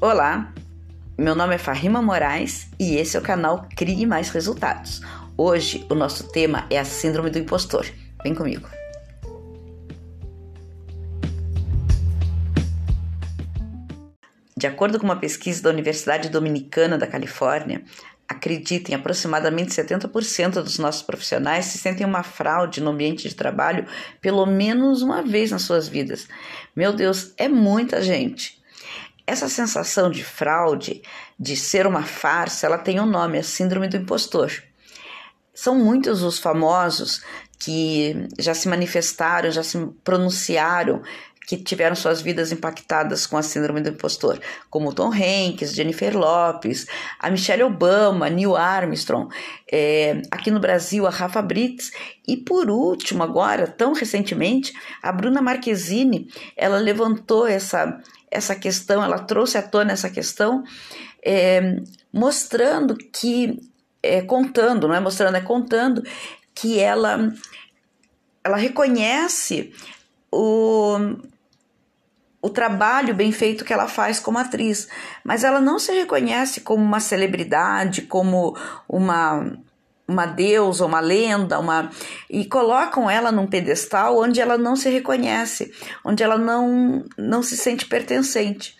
Olá, meu nome é Farrima Moraes e esse é o canal Crie Mais Resultados. Hoje o nosso tema é a Síndrome do Impostor. Vem comigo. De acordo com uma pesquisa da Universidade Dominicana da Califórnia, acreditem, aproximadamente 70% dos nossos profissionais se sentem uma fraude no ambiente de trabalho pelo menos uma vez nas suas vidas. Meu Deus, é muita gente. Essa sensação de fraude, de ser uma farsa, ela tem um nome, a síndrome do impostor. São muitos os famosos que já se manifestaram, já se pronunciaram que tiveram suas vidas impactadas com a síndrome do impostor, como Tom Hanks, Jennifer Lopes, a Michelle Obama, Neil Armstrong, é, aqui no Brasil a Rafa Brits e por último agora, tão recentemente, a Bruna Marquezine, ela levantou essa essa questão, ela trouxe à tona essa questão, é, mostrando que, é, contando, não é mostrando, é contando que ela ela reconhece o o trabalho bem feito que ela faz como atriz, mas ela não se reconhece como uma celebridade, como uma uma deusa, uma lenda, uma e colocam ela num pedestal onde ela não se reconhece, onde ela não não se sente pertencente.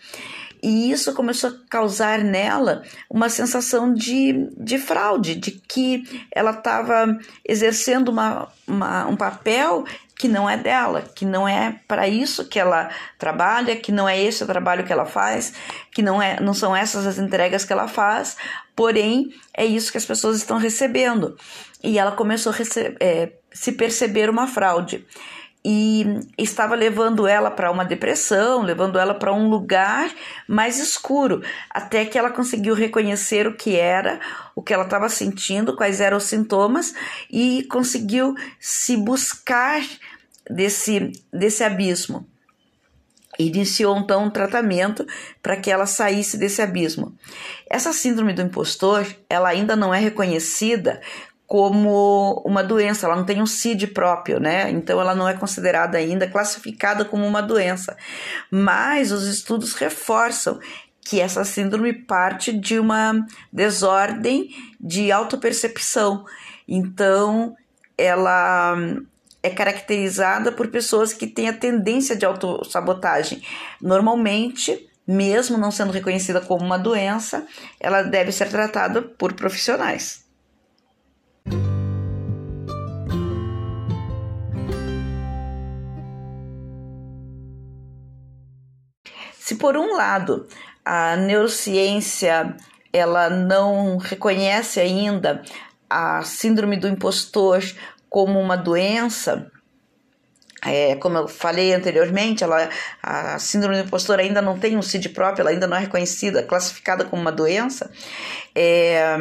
E isso começou a causar nela uma sensação de, de fraude, de que ela estava exercendo uma, uma, um papel que não é dela, que não é para isso que ela trabalha, que não é esse o trabalho que ela faz, que não, é, não são essas as entregas que ela faz, porém é isso que as pessoas estão recebendo. E ela começou a é, se perceber uma fraude e estava levando ela para uma depressão, levando ela para um lugar mais escuro, até que ela conseguiu reconhecer o que era, o que ela estava sentindo, quais eram os sintomas e conseguiu se buscar desse, desse abismo. Iniciou então um tratamento para que ela saísse desse abismo. Essa síndrome do impostor, ela ainda não é reconhecida como uma doença, ela não tem um CID próprio, né? Então ela não é considerada ainda classificada como uma doença. Mas os estudos reforçam que essa síndrome parte de uma desordem de autopercepção. Então ela é caracterizada por pessoas que têm a tendência de autossabotagem. Normalmente, mesmo não sendo reconhecida como uma doença, ela deve ser tratada por profissionais. Se por um lado a neurociência ela não reconhece ainda a síndrome do impostor como uma doença, é, como eu falei anteriormente, ela, a síndrome do impostor ainda não tem um CID próprio, ela ainda não é reconhecida, classificada como uma doença. É,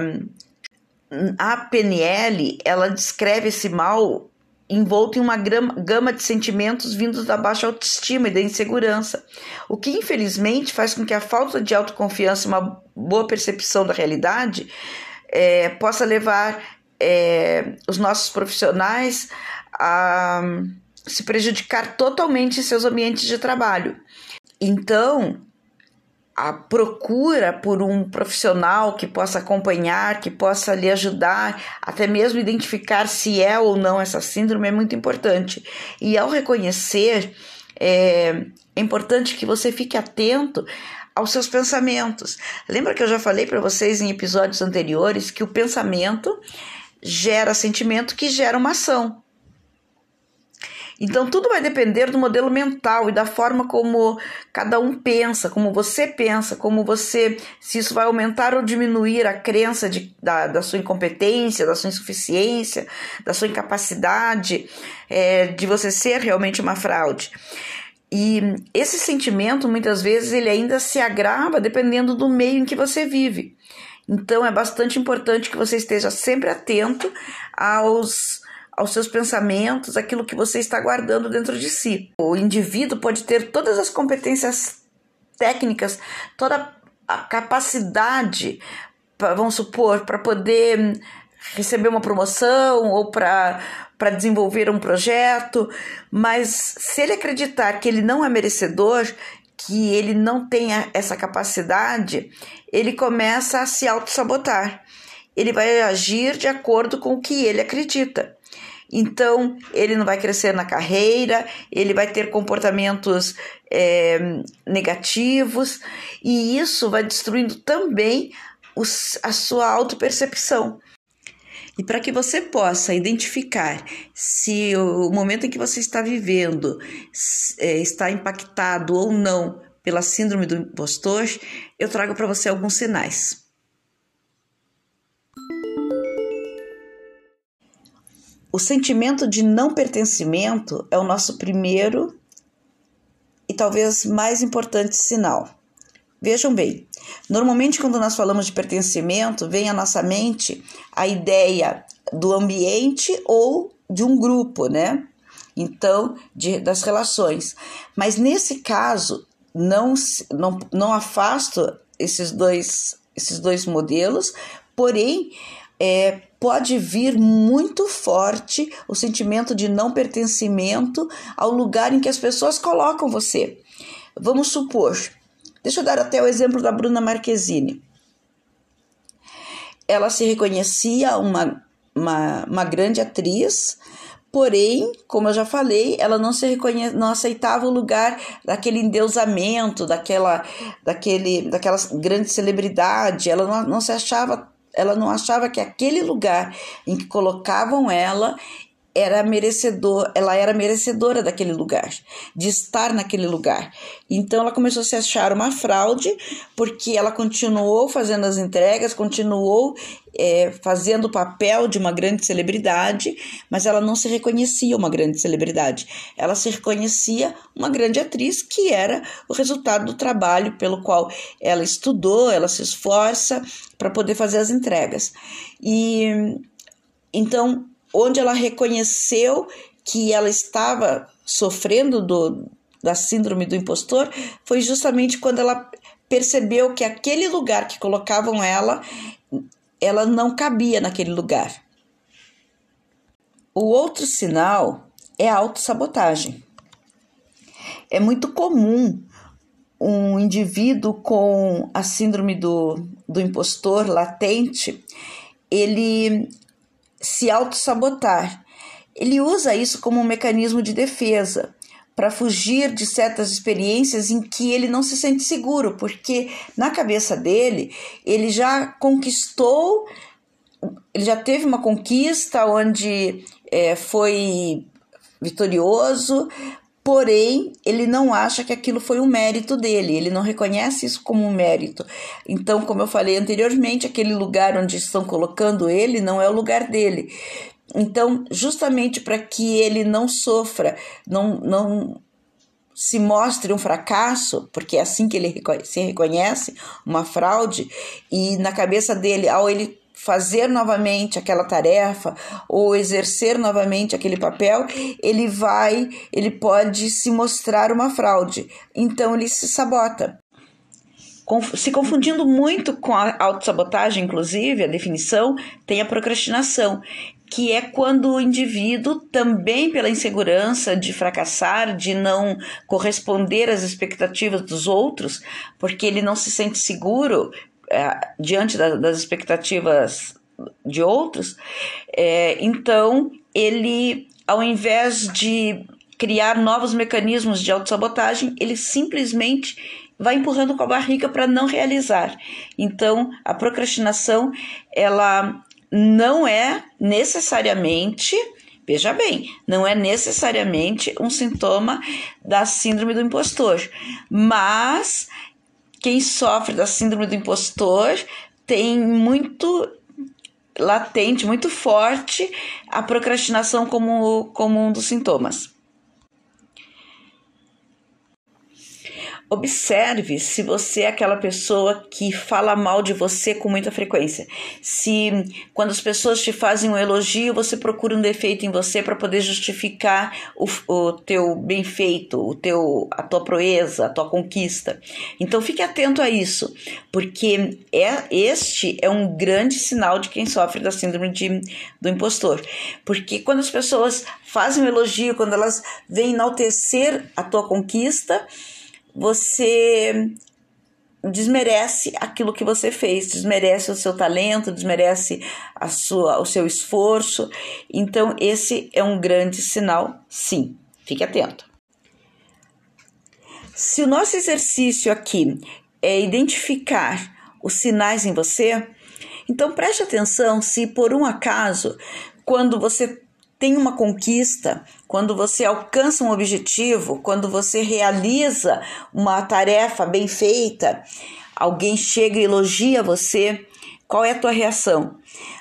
a PNL, ela descreve esse mal envolto em uma gama de sentimentos vindos da baixa autoestima e da insegurança, o que infelizmente faz com que a falta de autoconfiança e uma boa percepção da realidade é, possa levar é, os nossos profissionais a se prejudicar totalmente em seus ambientes de trabalho. Então, a procura por um profissional que possa acompanhar, que possa lhe ajudar, até mesmo identificar se é ou não essa síndrome é muito importante. E ao reconhecer, é, é importante que você fique atento aos seus pensamentos. Lembra que eu já falei para vocês em episódios anteriores que o pensamento gera sentimento que gera uma ação. Então, tudo vai depender do modelo mental e da forma como cada um pensa, como você pensa, como você, se isso vai aumentar ou diminuir a crença de, da, da sua incompetência, da sua insuficiência, da sua incapacidade é, de você ser realmente uma fraude. E esse sentimento, muitas vezes, ele ainda se agrava dependendo do meio em que você vive. Então, é bastante importante que você esteja sempre atento aos aos seus pensamentos, aquilo que você está guardando dentro de si. O indivíduo pode ter todas as competências técnicas, toda a capacidade, vamos supor, para poder receber uma promoção ou para para desenvolver um projeto, mas se ele acreditar que ele não é merecedor, que ele não tenha essa capacidade, ele começa a se auto-sabotar. Ele vai agir de acordo com o que ele acredita. Então, ele não vai crescer na carreira, ele vai ter comportamentos é, negativos, e isso vai destruindo também os, a sua autopercepção. E para que você possa identificar se o momento em que você está vivendo é, está impactado ou não pela síndrome do impostor, eu trago para você alguns sinais. O sentimento de não pertencimento é o nosso primeiro e talvez mais importante sinal. Vejam bem, normalmente quando nós falamos de pertencimento, vem à nossa mente a ideia do ambiente ou de um grupo, né? Então, de, das relações. Mas nesse caso, não, não, não afasto esses dois, esses dois modelos, porém, é, pode vir muito forte o sentimento de não pertencimento ao lugar em que as pessoas colocam você. Vamos supor, Deixa eu dar até o exemplo da Bruna Marquezine. Ela se reconhecia uma, uma, uma grande atriz, porém, como eu já falei, ela não se reconhe... não aceitava o lugar daquele endeusamento, daquela, daquele, daquela grande celebridade, ela não, não se achava ela não achava que aquele lugar em que colocavam ela era merecedor, ela era merecedora daquele lugar, de estar naquele lugar. Então ela começou a se achar uma fraude, porque ela continuou fazendo as entregas, continuou é, fazendo o papel de uma grande celebridade, mas ela não se reconhecia uma grande celebridade. Ela se reconhecia uma grande atriz, que era o resultado do trabalho pelo qual ela estudou, ela se esforça para poder fazer as entregas. E então onde ela reconheceu que ela estava sofrendo do, da síndrome do impostor foi justamente quando ela percebeu que aquele lugar que colocavam ela, ela não cabia naquele lugar. O outro sinal é a autossabotagem. É muito comum um indivíduo com a síndrome do, do impostor latente, ele se auto-sabotar. Ele usa isso como um mecanismo de defesa para fugir de certas experiências em que ele não se sente seguro, porque na cabeça dele ele já conquistou, ele já teve uma conquista onde é, foi vitorioso, porém ele não acha que aquilo foi um mérito dele, ele não reconhece isso como um mérito. Então, como eu falei anteriormente, aquele lugar onde estão colocando ele não é o lugar dele. Então, justamente para que ele não sofra, não, não se mostre um fracasso, porque é assim que ele se reconhece, uma fraude, e na cabeça dele, ao ele fazer novamente aquela tarefa ou exercer novamente aquele papel, ele vai, ele pode se mostrar uma fraude. Então ele se sabota. Se confundindo muito com a autossabotagem, inclusive, a definição tem a procrastinação, que é quando o indivíduo, também pela insegurança de fracassar, de não corresponder às expectativas dos outros, porque ele não se sente seguro é, diante da, das expectativas de outros, é, então ele, ao invés de criar novos mecanismos de autossabotagem, ele simplesmente vai empurrando com a barriga para não realizar. Então, a procrastinação, ela não é necessariamente, veja bem, não é necessariamente um sintoma da síndrome do impostor, mas quem sofre da síndrome do impostor tem muito latente, muito forte a procrastinação como, como um dos sintomas. Observe se você é aquela pessoa que fala mal de você com muita frequência. Se quando as pessoas te fazem um elogio, você procura um defeito em você para poder justificar o, o teu bem feito, o teu, a tua proeza, a tua conquista. Então fique atento a isso, porque é este é um grande sinal de quem sofre da síndrome de, do impostor. Porque quando as pessoas fazem um elogio, quando elas vêm enaltecer a tua conquista, você desmerece aquilo que você fez, desmerece o seu talento, desmerece a sua, o seu esforço. Então, esse é um grande sinal, sim. Fique atento. Se o nosso exercício aqui é identificar os sinais em você, então preste atenção se por um acaso, quando você tem uma conquista, quando você alcança um objetivo, quando você realiza uma tarefa bem feita, alguém chega e elogia você, qual é a tua reação?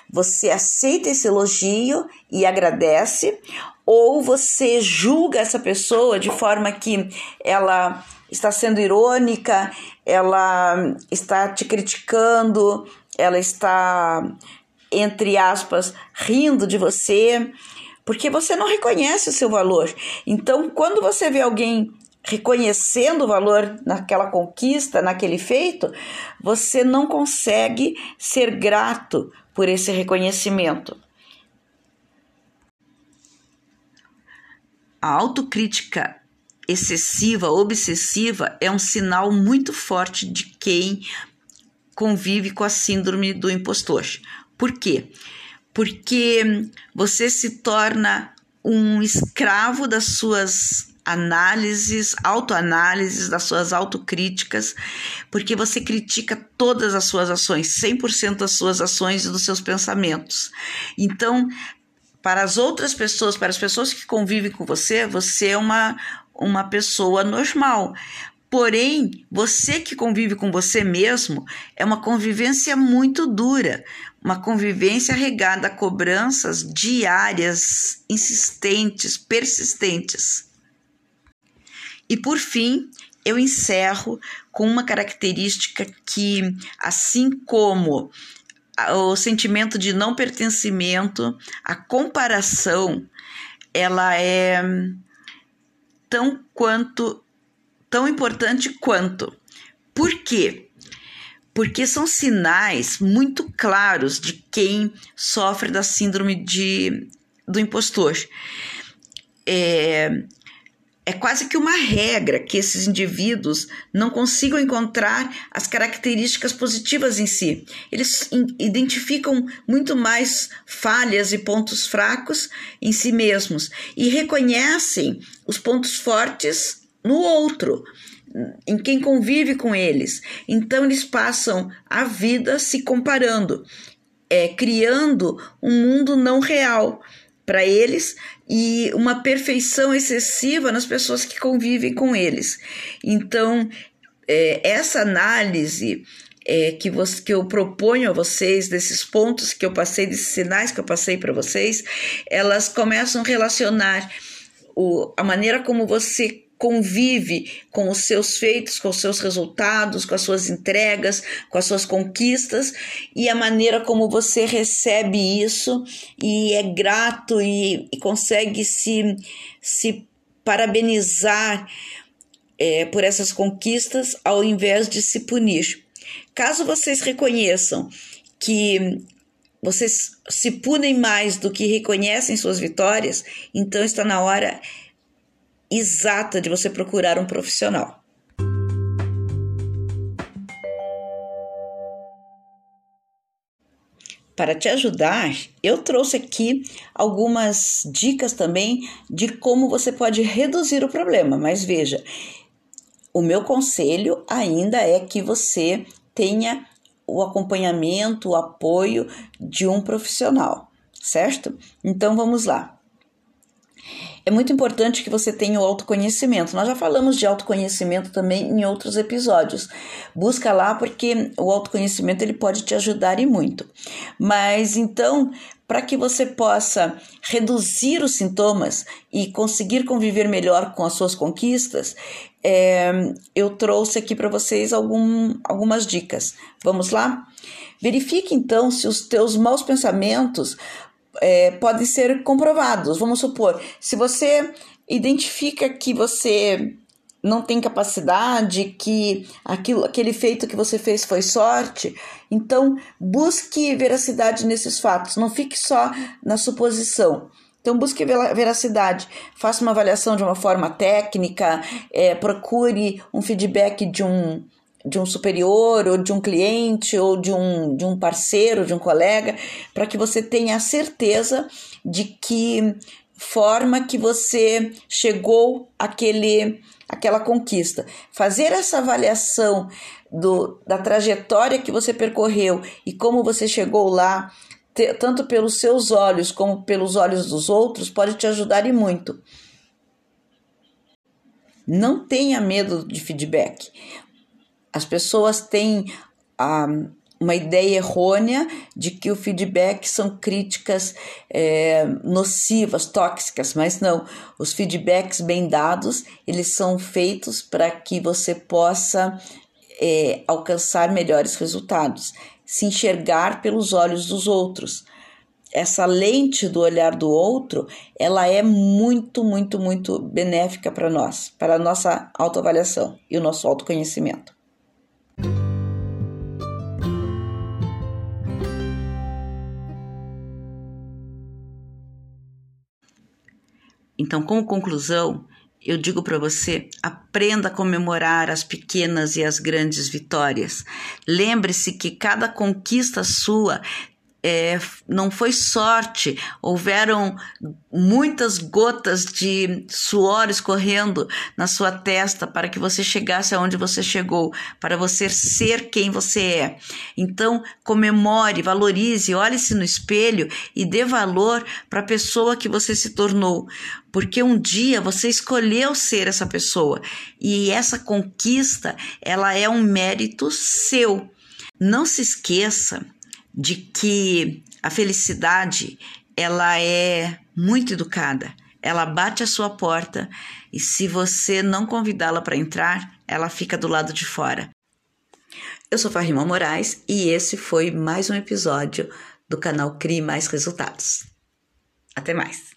Você aceita esse elogio e agradece, ou você julga essa pessoa de forma que ela está sendo irônica, ela está te criticando, ela está, entre aspas, rindo de você porque você não reconhece o seu valor. Então, quando você vê alguém reconhecendo o valor naquela conquista, naquele feito, você não consegue ser grato por esse reconhecimento. A autocrítica excessiva, obsessiva, é um sinal muito forte de quem convive com a síndrome do impostor. Por quê? Porque você se torna um escravo das suas análises, autoanálises, das suas autocríticas, porque você critica todas as suas ações, 100% das suas ações e dos seus pensamentos. Então, para as outras pessoas, para as pessoas que convivem com você, você é uma, uma pessoa normal. Porém, você que convive com você mesmo é uma convivência muito dura, uma convivência regada a cobranças diárias, insistentes, persistentes. E por fim, eu encerro com uma característica que, assim como o sentimento de não pertencimento, a comparação, ela é tão quanto tão importante quanto. Por quê? Porque são sinais muito claros de quem sofre da síndrome de, do impostor. É, é quase que uma regra que esses indivíduos não consigam encontrar as características positivas em si. Eles identificam muito mais falhas e pontos fracos em si mesmos e reconhecem os pontos fortes no outro, em quem convive com eles. Então eles passam a vida se comparando, é, criando um mundo não real para eles e uma perfeição excessiva nas pessoas que convivem com eles. Então, é, essa análise é, que, você, que eu proponho a vocês, desses pontos que eu passei, desses sinais que eu passei para vocês, elas começam a relacionar o, a maneira como você convive com os seus feitos, com os seus resultados, com as suas entregas, com as suas conquistas e a maneira como você recebe isso e é grato e, e consegue se, se parabenizar é, por essas conquistas ao invés de se punir. Caso vocês reconheçam que vocês se punem mais do que reconhecem suas vitórias, então está na hora exata de você procurar um profissional. Para te ajudar, eu trouxe aqui algumas dicas também de como você pode reduzir o problema. Mas veja, o meu conselho ainda é que você tenha o acompanhamento, o apoio de um profissional, certo? Então vamos lá é muito importante que você tenha o autoconhecimento. Nós já falamos de autoconhecimento também em outros episódios. Busca lá porque o autoconhecimento ele pode te ajudar e muito. Mas então, para que você possa reduzir os sintomas e conseguir conviver melhor com as suas conquistas, é, eu trouxe aqui para vocês algum, algumas dicas. Vamos lá? Verifique então se os teus maus pensamentos é, podem ser comprovados. Vamos supor, se você identifica que você não tem capacidade, que aquilo, aquele feito que você fez foi sorte, então busque veracidade nesses fatos, não fique só na suposição. Então, busque veracidade, faça uma avaliação de uma forma técnica, é, procure um feedback de um, de um superior, ou de um cliente, ou de um, de um parceiro, de um colega, para que você tenha a certeza de que forma que você chegou àquele, àquela conquista. Fazer essa avaliação do, da trajetória que você percorreu e como você chegou lá, te, tanto pelos seus olhos como pelos olhos dos outros, pode te ajudar e muito. Não tenha medo de feedback. As pessoas têm a, uma ideia errônea de que o feedback são críticas é, nocivas, tóxicas, mas não. Os feedbacks bem dados, eles são feitos para que você possa é, alcançar melhores resultados, se enxergar pelos olhos dos outros. Essa lente do olhar do outro, ela é muito, muito, muito benéfica para nós, para a nossa autoavaliação e o nosso autoconhecimento. Então, como conclusão, eu digo para você: aprenda a comemorar as pequenas e as grandes vitórias. Lembre-se que cada conquista sua é, não foi sorte, houveram muitas gotas de suor escorrendo na sua testa para que você chegasse aonde você chegou, para você ser quem você é. Então, comemore, valorize, olhe-se no espelho e dê valor para a pessoa que você se tornou, porque um dia você escolheu ser essa pessoa e essa conquista, ela é um mérito seu. Não se esqueça de que a felicidade ela é muito educada. Ela bate a sua porta e se você não convidá-la para entrar, ela fica do lado de fora. Eu sou Farrima Moraes e esse foi mais um episódio do canal Crie Mais Resultados. Até mais!